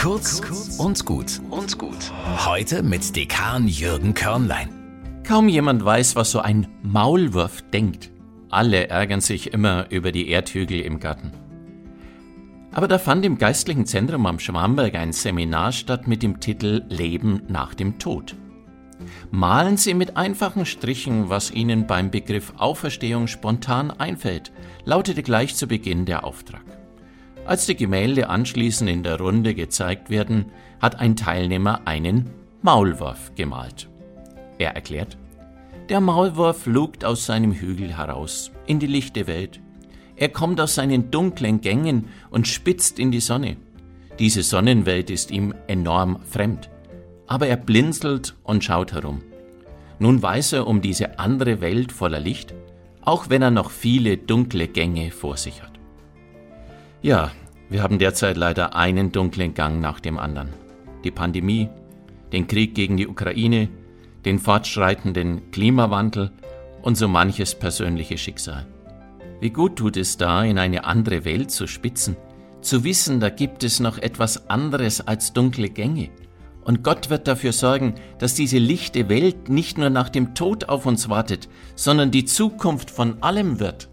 Kurz und gut und gut. Heute mit Dekan Jürgen Körnlein. Kaum jemand weiß, was so ein Maulwurf denkt. Alle ärgern sich immer über die Erdhügel im Garten. Aber da fand im Geistlichen Zentrum am Schwamberg ein Seminar statt mit dem Titel Leben nach dem Tod. Malen Sie mit einfachen Strichen, was Ihnen beim Begriff Auferstehung spontan einfällt, lautete gleich zu Beginn der Auftrag. Als die Gemälde anschließend in der Runde gezeigt werden, hat ein Teilnehmer einen Maulwurf gemalt. Er erklärt, der Maulwurf lugt aus seinem Hügel heraus in die lichte Welt. Er kommt aus seinen dunklen Gängen und spitzt in die Sonne. Diese Sonnenwelt ist ihm enorm fremd aber er blinzelt und schaut herum. Nun weiß er um diese andere Welt voller Licht, auch wenn er noch viele dunkle Gänge vor sich hat. Ja, wir haben derzeit leider einen dunklen Gang nach dem anderen. Die Pandemie, den Krieg gegen die Ukraine, den fortschreitenden Klimawandel und so manches persönliche Schicksal. Wie gut tut es da, in eine andere Welt zu spitzen, zu wissen, da gibt es noch etwas anderes als dunkle Gänge, und Gott wird dafür sorgen, dass diese lichte Welt nicht nur nach dem Tod auf uns wartet, sondern die Zukunft von allem wird.